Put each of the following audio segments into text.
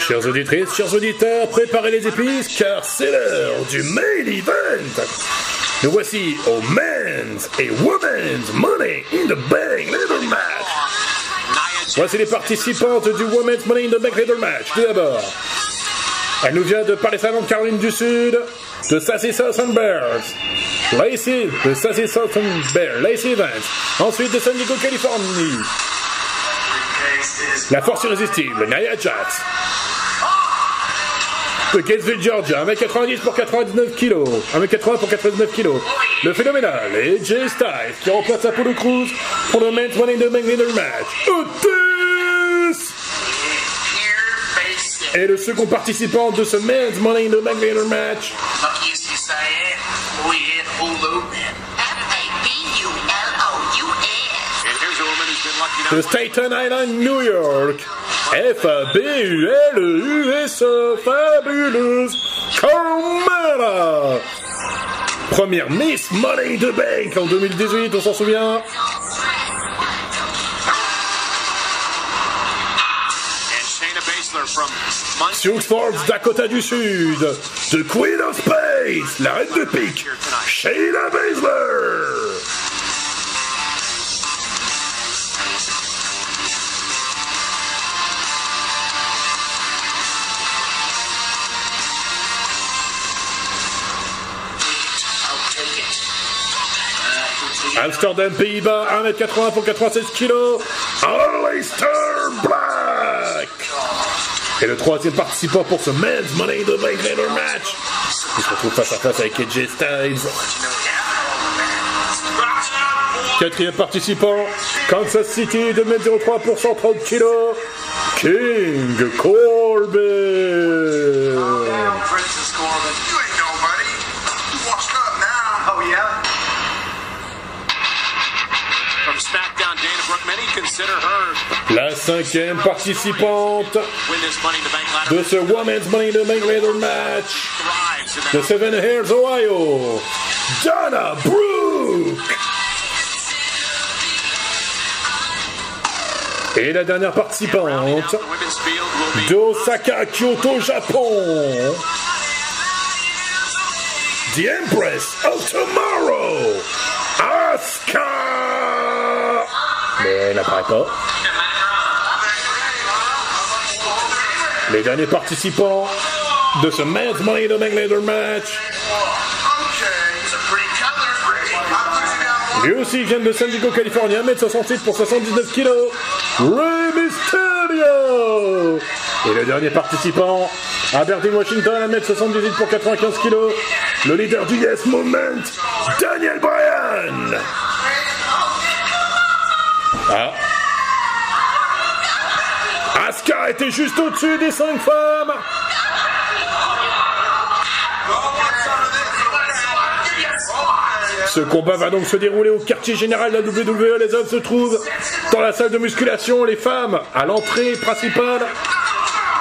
Chers auditrices, chers auditeurs, préparez les épices car c'est l'heure du main event. Nous voici au Men's et Women's Money in the Bank Leather Match. Voici les participantes du Women's Money in the Bank Leather Match. Tout d'abord, elle nous vient de Paris de Caroline du Sud, de Sassy Southern Bears. Lacey de Sassy Southern Bears, Lacey Evans. Ensuite de San Diego, Californie. La force irrésistible, Nia Jax. De Gainesville, Georgia, 1m90 pour 99 kg. 1m80 pour 99 kg. Le phénoménal AJ Styles qui remplace Apollo Cruz pour le Men's Money in the Bank match. Otis! Et le second participant de ce Men's Money in the Bank match. De Staten Island, New York. F-A-B-U-L-U-S, fabuleuse Carmela. Première Miss Money the Bank en 2018, on s'en souvient. Sioux Falls, Dakota du Sud, The Queen of Space, la reine de pique, Shayna Baszler. Amsterdam, Pays-Bas, 1m80 pour 96 kg. Aleister Black. Et le troisième participant pour ce Men's Money in the Bank Ladder Match. Il se retrouve face à face avec AJ Styles. Quatrième participant, Kansas City, 2m03 pour 130 kg. King Corbin. La cinquième participante de ce Women's Money in the Bank Ladder match de Seven Hills, Ohio, Donna Brooke. Et la dernière participante d'Osaka, Kyoto, Japon, The Empress of Tomorrow, Asuka. Elle n'apparaît pas. Les derniers participants de ce Men's Money the Bank Ladder match. Lui aussi vient de San Diego, Californie, 1m68 pour 79 kg. Rey Mysterio Et le dernier participant, Aberdeen, Washington, 1m78 pour 95 kg. Le leader du Yes Movement, Daniel Bryan Ah Asuka était juste au-dessus des 5 femmes Ce combat va donc se dérouler au quartier général de la WWE. Les hommes se trouvent dans la salle de musculation, les femmes à l'entrée principale.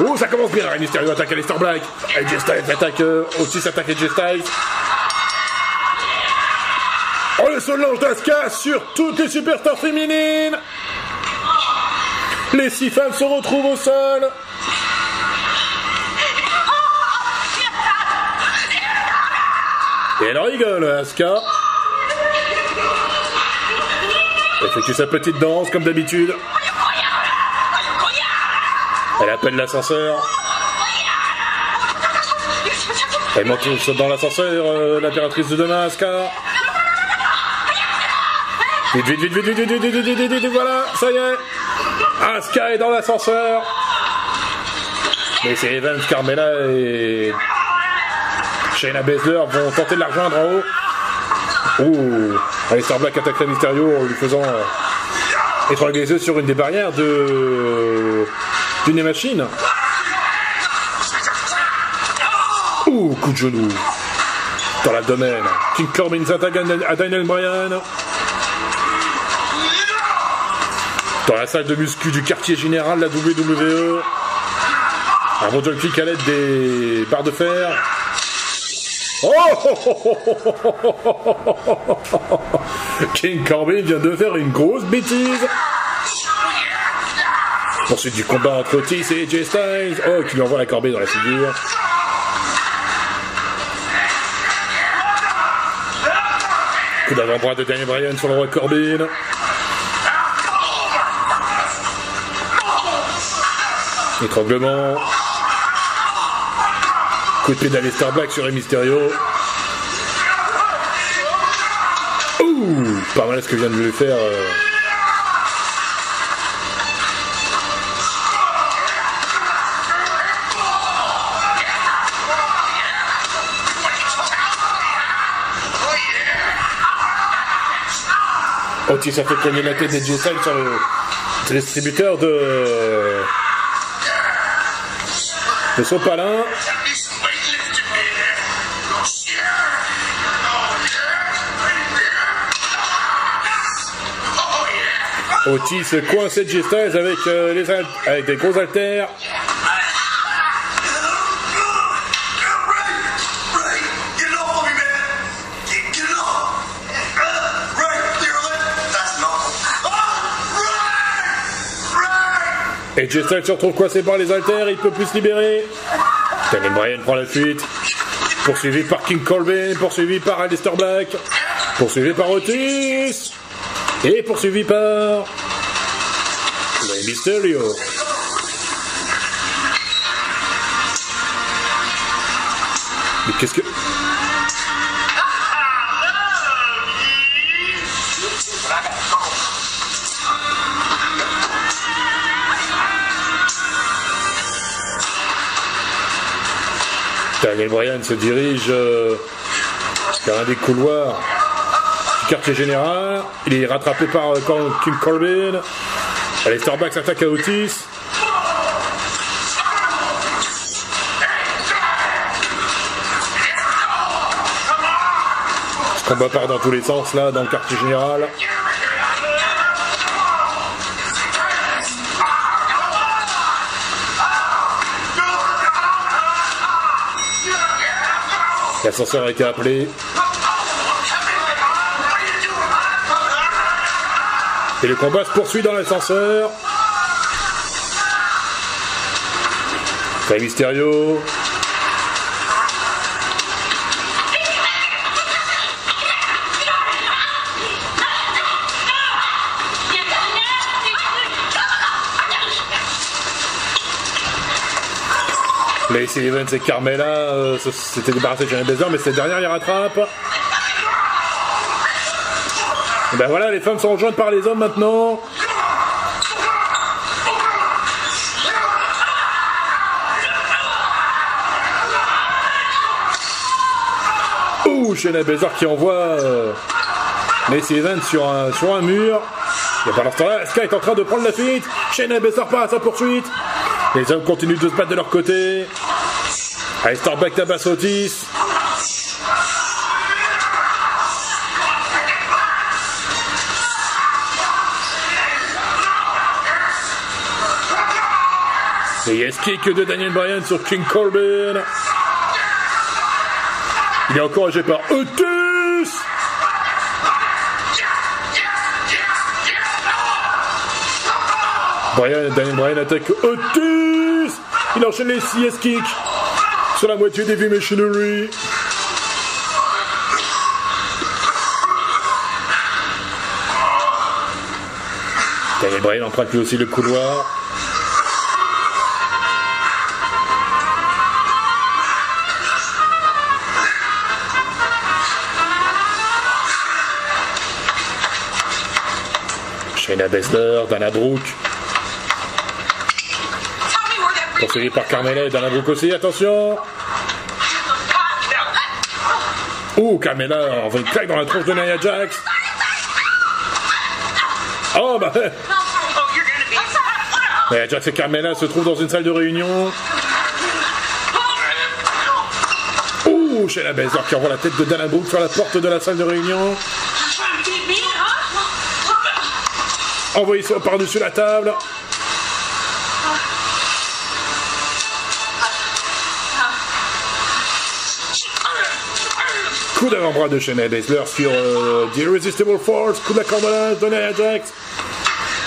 Oh, ça commence bien. Rey Mysterio attaque Aleister Black. AJ Styles attaque euh, aussi s'attaque AJ Styles. Le sol lance d'Asuka sur toutes les superstars féminines. Les six femmes se retrouvent au sol. Et elle rigole. Elle effectue sa petite danse comme d'habitude. Elle appelle l'ascenseur. Elle monte dans l'ascenseur, euh, l'impératrice de demain, Asuka. Vite, vite, vite, vite, vite, vite, vite, vite, vite, vite, voilà, ça y est. Asuka est dans l'ascenseur. Mais c'est Evans, Carmela et Shayna Baszler vont tenter de la rejoindre en haut. Ouh, Aleister Black attaque la Mysterio en lui faisant euh, étrangler les yeux sur une des barrières de d'une machine. Ouh, coup de genou dans l'abdomen. King Corbin s'attaque à Daniel Bryan. Dans la salle de muscu du quartier général, la WWE. Un Roger kick à l'aide des barres de fer. Oh King Corbin vient de faire une grosse bêtise. Poursuite du combat entre Otis et AJ Styles. Oh, qui lui envoie la corbeille dans la figure. Coup d'avant-bras de Daniel Bryan sur le roi Corbin. Étranglement. Coup de pied Black sur Rey Mysterio. Ouh, pas mal ce que vient de lui faire. euh. Otis a fait cogner la tête des Styles sur le distributeur de de son palin. Otis coince Edge Styles avec, euh, les avec des gros haltères. Styles se retrouve coincé par les haltères, il peut plus se libérer. Daniel Bryan prend la fuite. Poursuivi par King Corbin, poursuivi par Aleister Black, poursuivi par Otis, et poursuivi par Rey Mysterio. Mais qu'est-ce que... Daniel Bryan se dirige euh, vers un des couloirs du quartier général. Il est rattrapé par euh, King Corbin. Aleister Black s'attaque à Otis. Combat part dans tous les sens là, dans le quartier général. L'ascenseur a été appelé. Et le combat se poursuit dans l'ascenseur. Rey Mysterio. Lacey Evans et Carmella euh, s'étaient débarrassés de Johnny Blazer, mais c'est derrière, les rattrape. Et ben voilà, les femmes sont rejointes par les hommes maintenant. Ouh, Shayna Baszler qui envoie euh, sur un, sur un mur. Et pendant ce temps-là, Sky est en train de prendre la fuite. Shayna Baszler part à sa poursuite. Les hommes continuent de se battre de leur côté. Alistair Black tabasse Otis. Et yes kick de Daniel Bryan sur King Corbin. Il est encouragé par Otis. Bryan, Daniel Bryan attaque Otis. Il enchaîne les CS kicks sur la moitié des V Machinery. Daniel emprunte lui aussi le couloir. Shayna Baszler, Dana Brooke, poursuivi par Carmella et Brooke aussi, attention Ouh, Carmella envoie une claque dans la tronche de Nia Jax. Oh bah Nia Jax et Carmella se trouvent dans une salle de réunion. Ouh, Shayna Baszler qui envoie la tête de Dana Brooke sur la porte de la salle de réunion. Envoyé ça par-dessus la table. Coup d'avant-bras de Shayna Baszler sur euh, The Irresistible Force. Coup de la cordonnage de Nia Jax.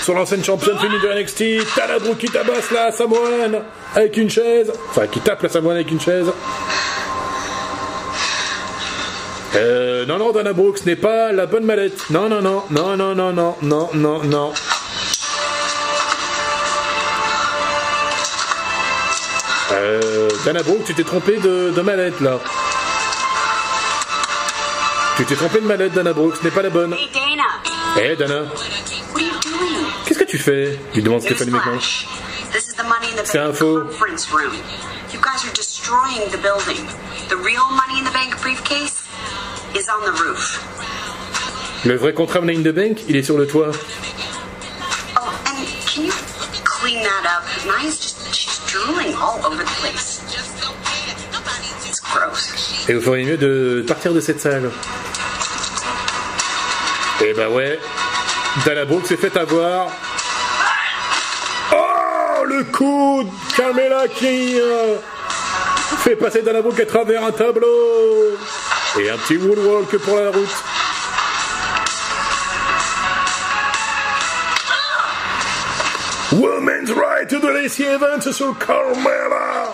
sur l'ancienne championne féminine de NXT. Brooke qui tabasse la Samoan avec une chaise. Enfin, qui tape la Samoan avec une chaise. Euh, non, non, Dana Brooke, ce n'est pas la bonne mallette. Non, non, non, non, non, non, non, non, non, non. Euh, Dana Brooke, tu t'es trompé de mallette là. Tu t'es trompé de mallette, Dana Brooke, ce n'est pas la bonne. Hey, Dana. Eh, Dana, What are you doing? qu'est-ce que tu fais? Lui demande Stéphanie McMahon. Newsflash. This is the money in the C'est un faux. You guys are destroying the building. The real money in the bank briefcase is on the roof. Le vrai contrat Money in the Bank, il est sur le toit. Oh, and can you clean that up? Nia's just she's drooling all over the place. Et vous feriez mieux de partir de cette salle. Et bah ouais, Dana Brooke s'est fait avoir. Oh, le coup de Carmela qui euh, fait passer Dana Brooke à travers un tableau. Et un petit woodwalk pour la route. Women's right the Lacey Evans sur Carmela.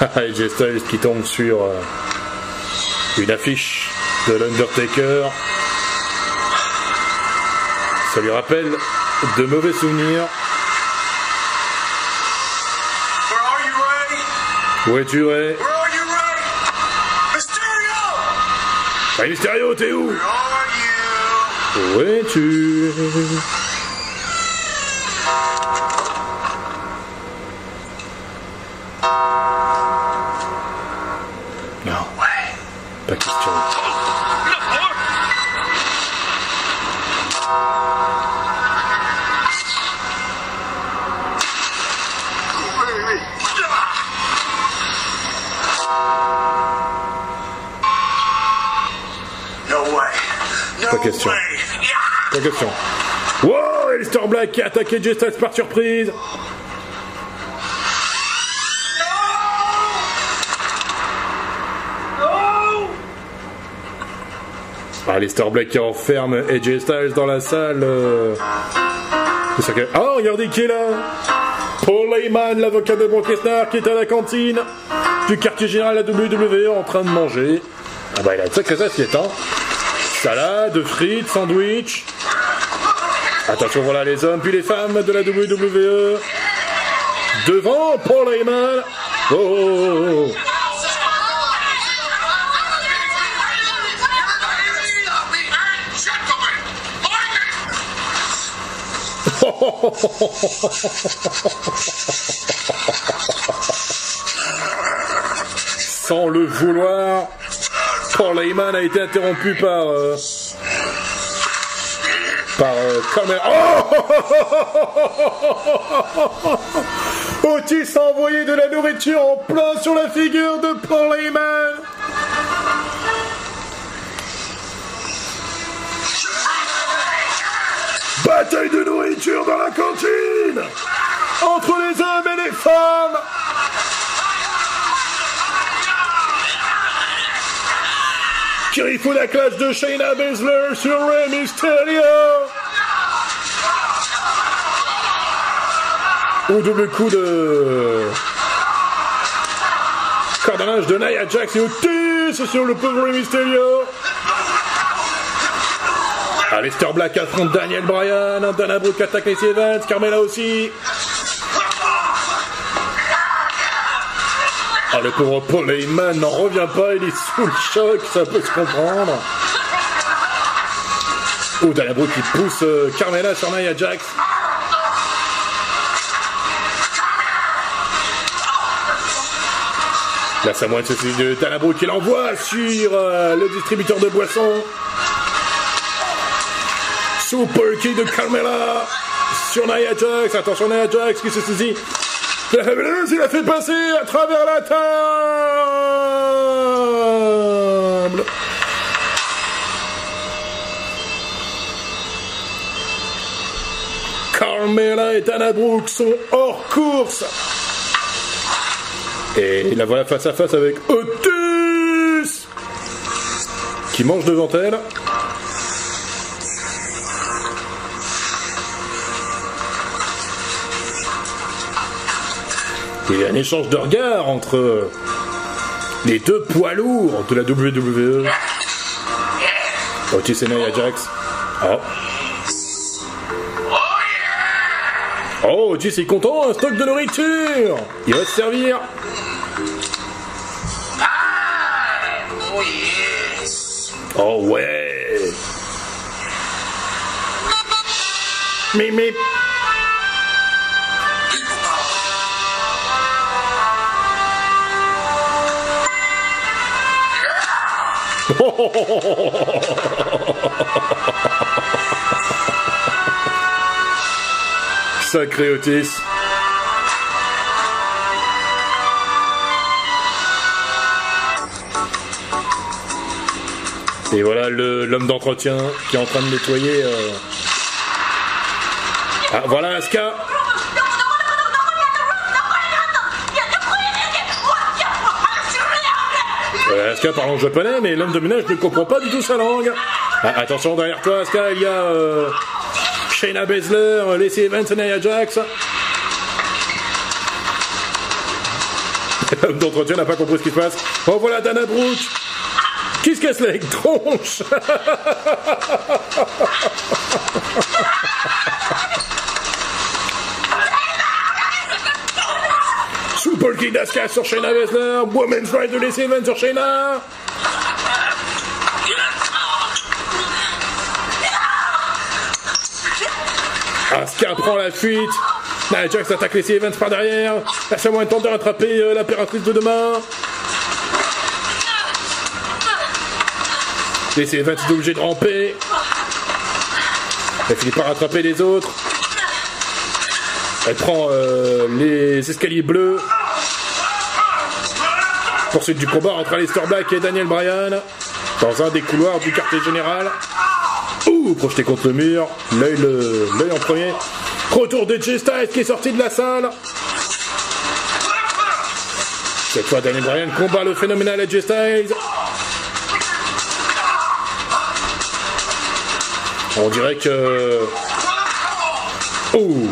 Ah, AJ Styles qui tombe sur euh, une affiche de l'Undertaker. Ça lui rappelle de mauvais souvenirs. Où es-tu, Ray Where are you, Ray? Mysterio! Rey Mysterio, t'es où? Where are you? Où es-tu? Pas question. Pas question. Wow, Alistair Black qui a attaqué Styles par surprise. Alistair Black qui enferme AJ Styles dans la salle. C'est ça que... Oh, regardez qui est là Paul Heyman, l'avocat de Brock Lesnar, qui est à la cantine du quartier général de la WWE en train de manger. Ah bah il a de sacrées assiettes, hein Salade, frites, sandwich. Attention, voilà les hommes puis les femmes de la WWE. Devant Paul Heyman. Oh, oh, oh, oh. Sans le vouloir, Paul Heyman a été interrompu par. euh, par. euh, Oh Otis a envoyé de la nourriture en plein sur la figure de Paul Heyman Bataille de nourriture dans la cantine Entre les hommes et les femmes Qui la classe de Shayna Baszler sur Rey Mysterio Au double coup de... Cordonnage de Nia Jax et Otis sur le pauvre Rey Mysterio Aleister Black affronte Daniel Bryan, Dana Brooke attaque Lacey Evans, Carmela aussi. Ah, le pauvre Paul Heyman n'en revient pas, il est sous le choc, ça peut se comprendre. Oh, Dana Brooke qui pousse euh, Carmela sur Nia Jax. La Samoan de Dana Brooke qui l'envoie sur euh, le distributeur de boissons. Super kick de Carmela sur Nia Jax. Attention Nia Jax qui se saisit. Il a fait passer à travers la table. Carmela et Dana Brooke sont hors course. Et la voilà face à face avec Otis qui mange devant elle. Il y a un échange de regards entre les deux poids lourds de la WWE. Otis et Nia Jax. Oh. Oh, Otis est content, un stock de nourriture. Il va se servir. Oh ouais. Mip, Sacré Otis. Et voilà l'homme d'entretien qui est en train de nettoyer. euh. Ah, voilà Asuka. Asuka parle en japonais, mais l'homme de ménage ne comprend pas du tout sa langue. Ah, attention, derrière toi, Asuka, il y a euh, Shayna Baszler, euh, Lacey Evans et Nia Jax. L'homme d'entretien n'a pas compris ce qui se passe. Oh, voilà Dana Brooke qui se casse la tronche Kick d'Asuka sur Shayna Baszler, Right de Lacey Evans sur Shayna. Asuka prend la fuite. Nia Jax attaque Lacey Evans par derrière. La Samoan tente de rattraper euh, l'impératrice de demain. Lacey Evans est obligée de ramper. Elle finit par rattraper les autres. Elle prend euh, les escaliers bleus. Poursuite du combat entre Aleister Black et Daniel Bryan. Dans un des couloirs du quartier général. Ouh, projeté contre le mur. L'œil l'œil en premier. Retour de Jay Styles qui est sorti de la salle. Cette fois, Daniel Bryan combat le phénoménal AJ Styles. On dirait que. Ouh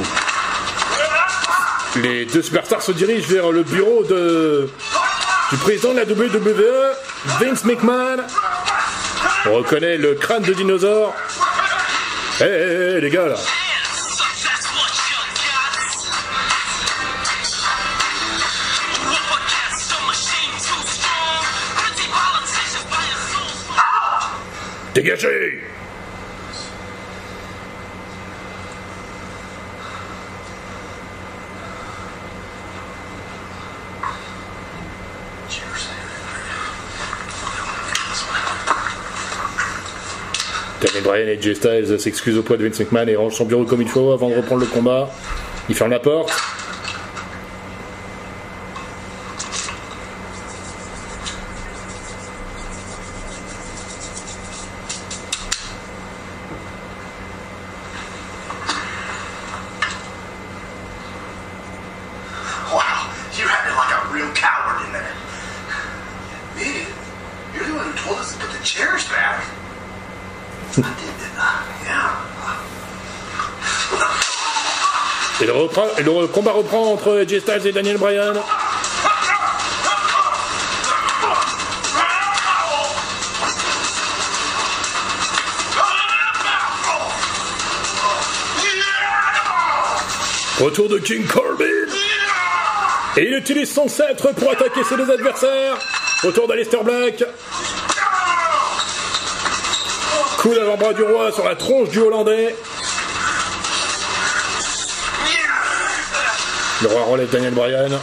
Les deux superstars se dirigent vers le bureau de. Du président de la WWE, Vince McMahon. On reconnaît le crâne de dinosaure. Hé, les gars, là. Dégagez Daniel Bryan et Jay Styles s'excusent auprès de Vince McMahon et rangent son bureau comme il faut avant de reprendre le combat. Il ferme la porte. Wow, you acted like a real coward in there. Me? You're the one who told us to put the chairs back. I did, didn't I? Yeah. Et le, repra- et le combat reprend entre AJ Styles et Daniel Bryan. Retour de King Corbin. Et il utilise son sceptre pour attaquer ses deux adversaires. Retour d'Aleister Black. Coup d'avant-bras du roi sur la tronche du Hollandais. Le roi relève Daniel Bryan.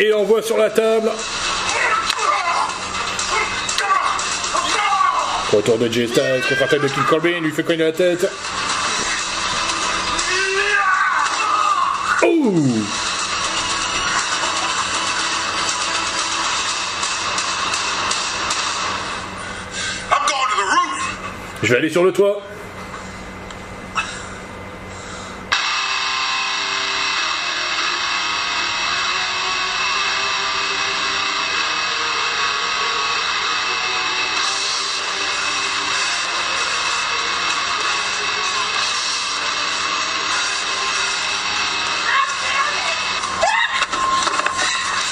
Et envoie sur la table. Retour de Jay Styles, contre-attaque de King Corbin, lui fait cogner la tête. Roof. Je vais aller sur le toit.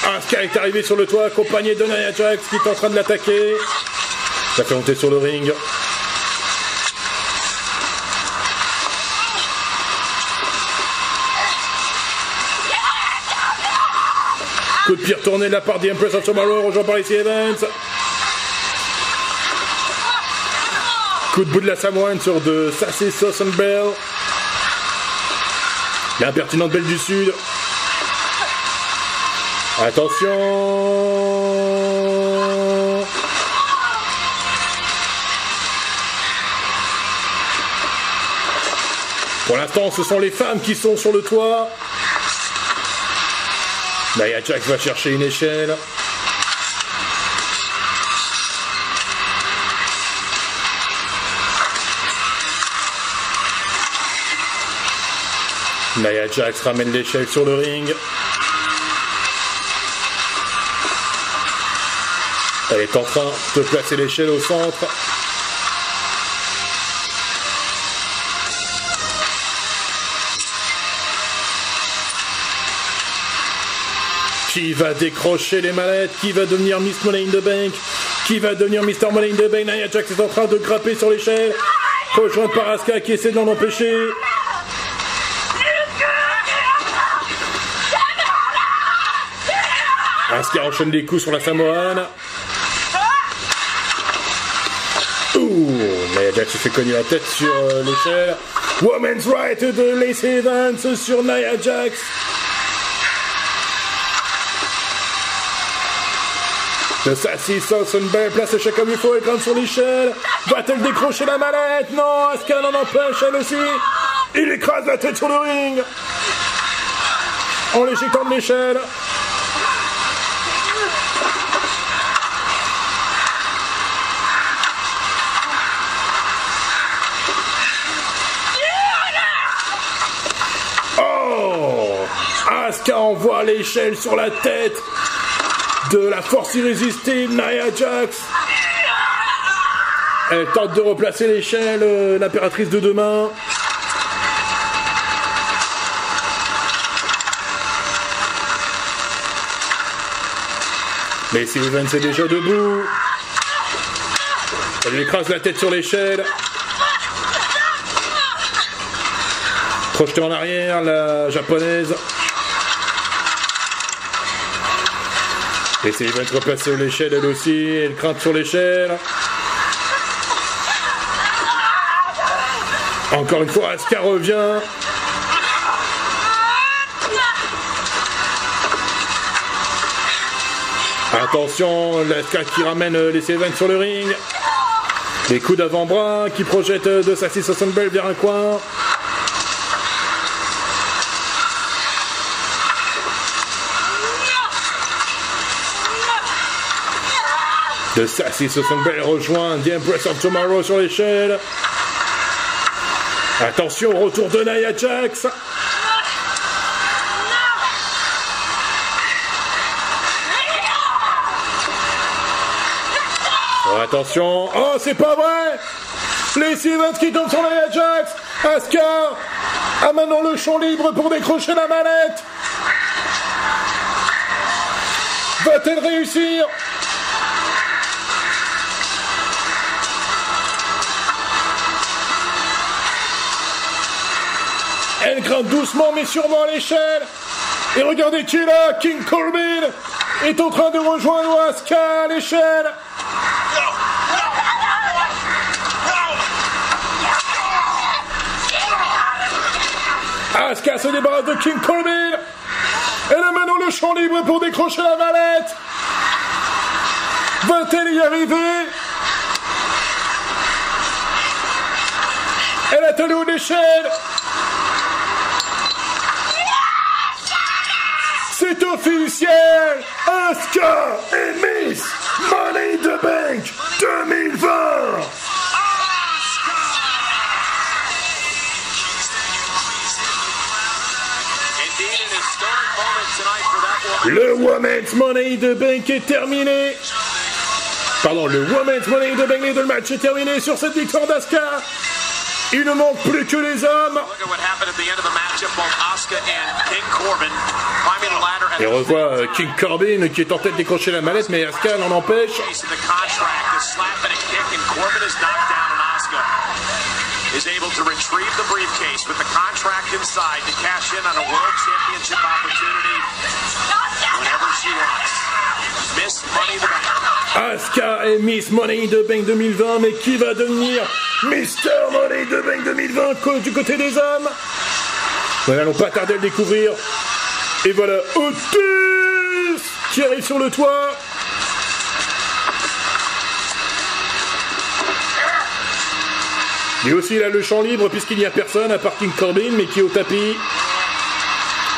Asuka est arrivé sur le toit accompagné de Nia Jax qui est en train de l'attaquer. Ça fait monter sur le ring. Coup de pied retourné de la part d'Empress of Tomorrow, rejoint par ici Evans. Coup de bout de la Samoan sur de Sassy Sauce Bell. L'impertinente Belle du Sud. Attention Pour l'instant, ce sont les femmes qui sont sur le toit. Nia Jax va chercher une échelle. Nia Jax ramène l'échelle sur le ring. Elle est en train de placer l'échelle au centre. Qui va décrocher les mallettes? Qui va devenir Miss Money in the Bank? Qui va devenir Mr. Money in the Bank? Nia Jax est en train de grapper sur l'échelle. Rejointe par Asuka qui essaie de l'en empêcher. Asuka enchaîne des coups sur la Samoane. Ouh, Se fait cogner la tête sur euh, l'échelle. Woman's Right de Lacey Evans sur Nia Jax. De Sassy Bell place l'échec comme il faut, grimpe sur l'échelle. Va-t-elle décrocher la mallette? Non, Asuka l'en empêche elle aussi? Il écrase la tête sur le ring. En l'éjectant de l'échelle. Asuka envoie l'échelle sur la tête de la force irrésistible Nia Jax. Elle tente de replacer l'échelle, euh, l'impératrice de demain. Mais si Evans est déjà debout, elle lui écrase la tête sur l'échelle. Projetée en arrière, la japonaise. Et c'est Evans replacer l'échelle elle aussi, elle grimpe sur l'échelle. Encore une fois, Asuka revient. Attention, l'Asuka qui ramène euh, les Evans sur le ring. Des coups d'avant-bras qui projettent euh, de Sassy Bell vers un coin. De Sassy Bell rejoint The Empress of Tomorrow sur l'échelle. Attention, retour de Nia Jax. Oh, attention. Oh, c'est pas vrai Les Evans qui tombent sur Nia Jax. Asuka a maintenant le champ libre pour décrocher la manette. Va-t-elle réussir? Elle grimpe doucement mais sûrement à l'échelle. Et regardez qui est là, King Corbin est en train de rejoindre Asuka à l'échelle. Asuka se débarrasse de King Corbin. Elle a maintenant le champ libre pour décrocher la mallette. Va-t-elle y arriver? Elle a talon d'échelle. Officiel Asuka est Miss Money the Bank 2020 Indeed, an historic moment tonight for that woman. Le Women's Money the Bank est terminé. Pardon, le Women's Money the Bank, deux matchs est terminé sur cette victoire d'Asuka. Il ne manque plus que les hommes. Revoit euh, King Corbin qui est en tête de décrocher la mallette, mais Asuka l'en empêche? is able to retrieve the briefcase with the contract inside to cash in on a world championship opportunity whenever she wants. Miss Money the Bank. Asuka est Miss Money the Bank 2020, mais qui va devenir Mr. Money the Bank 2020 co- du côté des hommes? Nous n'allons pas tarder à le découvrir. Et voilà Otis qui arrive sur le toit. Lui aussi, il a le champ libre puisqu'il n'y a personne à part King Corbin, mais qui est au tapis.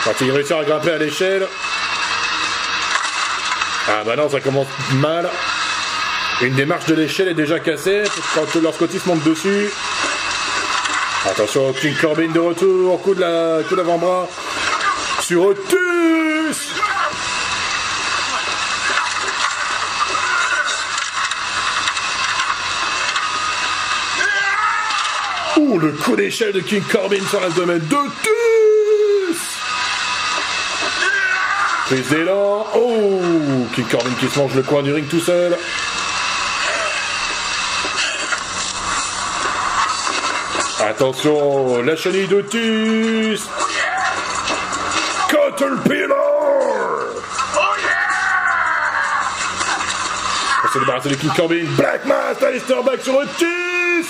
Quand il réussit à grimper à l'échelle. Ah bah non, ça commence mal. Une des marches de l'échelle est déjà cassée quand lorsqu'Otis monte dessus. Attention, King Corbin de retour, coup de la, coup d'avant-bras sur Otis. Ouh, le coup d'échelle de King Corbin sur l'abdomen d'Otis. Prise d'élan. Oh, King Corbin qui se mange le coin du ring tout seul. Attention, la chenille d'Otis. Caterpillar. On se débarrasser de King Corbin. Black Mass, Alistair Back sur Otis.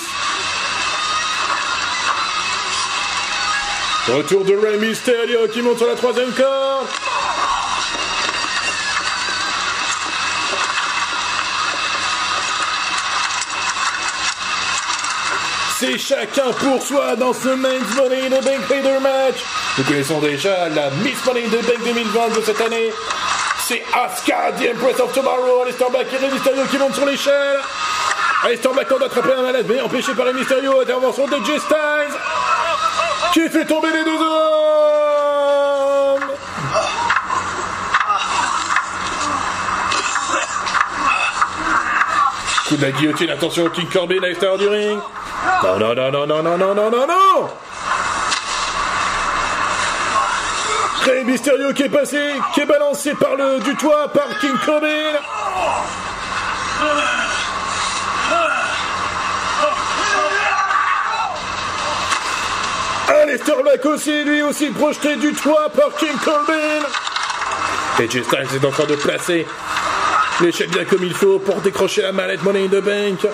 Retour de Rey Mysterio qui monte sur la troisième corde. Chacun pour soi dans ce Men's Money the Bank Leader Match. Nous connaissons déjà la Miss Money the Bank 2020 de cette année. C'est Asuka, The Empress of Tomorrow, Alistair Black et Mysterio qui montent sur l'échelle. Alistair Black tente d'attraper la malade, mais empêché par Rey Mysterio. Intervention de Jay Styles qui fait tomber les deux hommes. Coup de la guillotine, attention, King Corbin à l'extérieur du ring. Non, non, non, non, non, non, non, non, non, non Rey Mysterio qui est passé, qui est balancé par le du toit par King Corbin. Aleister Black aussi, lui aussi projeté du toit par King Corbin. Et Jay Styles est en train de placer l'échelle bien comme il faut pour décrocher la mallette Money in the Bank.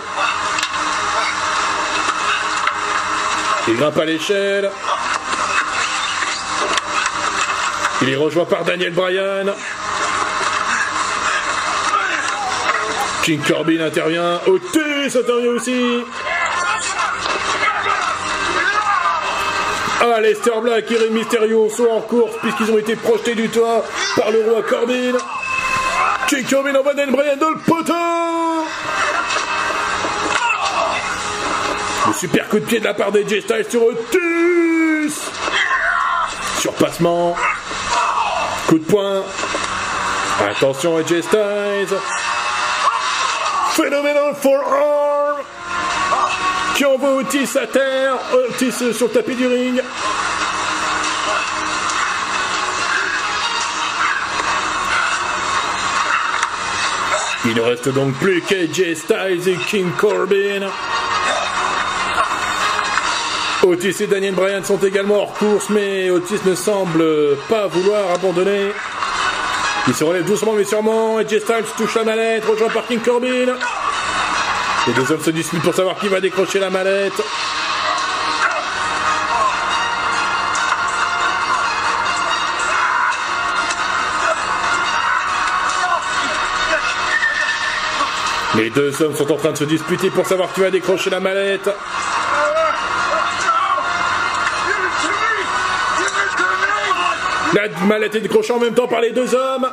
Il grimpe à l'échelle. Il est rejoint par Daniel Bryan. King Corbin intervient. Otis intervient aussi. Ah, Lester Black et Rey Mysterio sont en course puisqu'ils ont été projetés du toit par le roi Corbin. King Corbin envoie Daniel Bryan dans le poteau. Super coup de pied de la part des J Styles sur Otis. Surpassement. Coup de poing. Attention à J Styles. Phenomenal forearm. Qui envoie Otis à terre. Otis sur le tapis du ring. Il ne reste donc plus qu'AJ Styles et King Corbin. Otis et Daniel Bryan sont également hors course, mais Otis ne semble pas vouloir abandonner. Il se relève doucement mais sûrement. Et J Styles touche la mallette, rejoint Parking Corbin. Les deux hommes se disputent pour savoir qui va décrocher la mallette. Les deux hommes sont en train de se disputer pour savoir qui va décrocher la mallette. La mallette est décrochée en même temps par les deux hommes.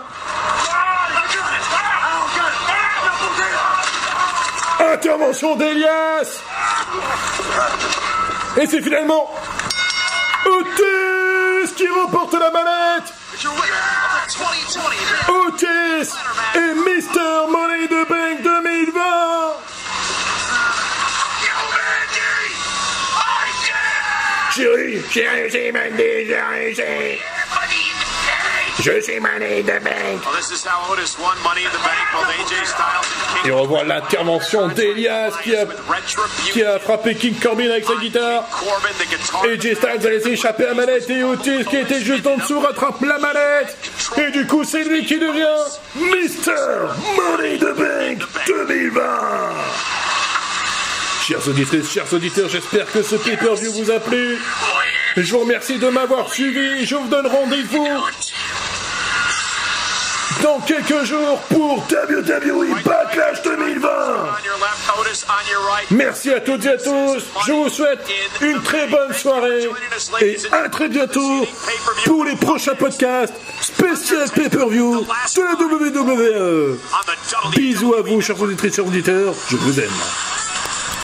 Intervention d'Elias Et c'est finalement Otis qui remporte la mallette Otis et Mr. Money the Bank 2020 Chérie, j'ai réussi, j'ai je suis Money the Bank. Et on voit l'intervention d'Elias qui a, qui a frappé King Corbin avec sa guitare. Jay Styles a laissé échapper la manette et Otis qui était juste en dessous rattrape la manette. Et du coup c'est lui qui devient Mr. Money the Bank 2020. Chers auditrices, chers auditeurs, j'espère que ce pay-per-view vous a plu. Je vous remercie de m'avoir suivi. Je vous donne rendez-vous dans quelques jours pour WWE Backlash 2020. Merci à toutes et à tous. Je vous souhaite une très bonne soirée et à très bientôt pour les prochains podcasts spécial pay-per-view de la WWE. Bisous à vous, chers auditrices et auditeurs. Je vous aime.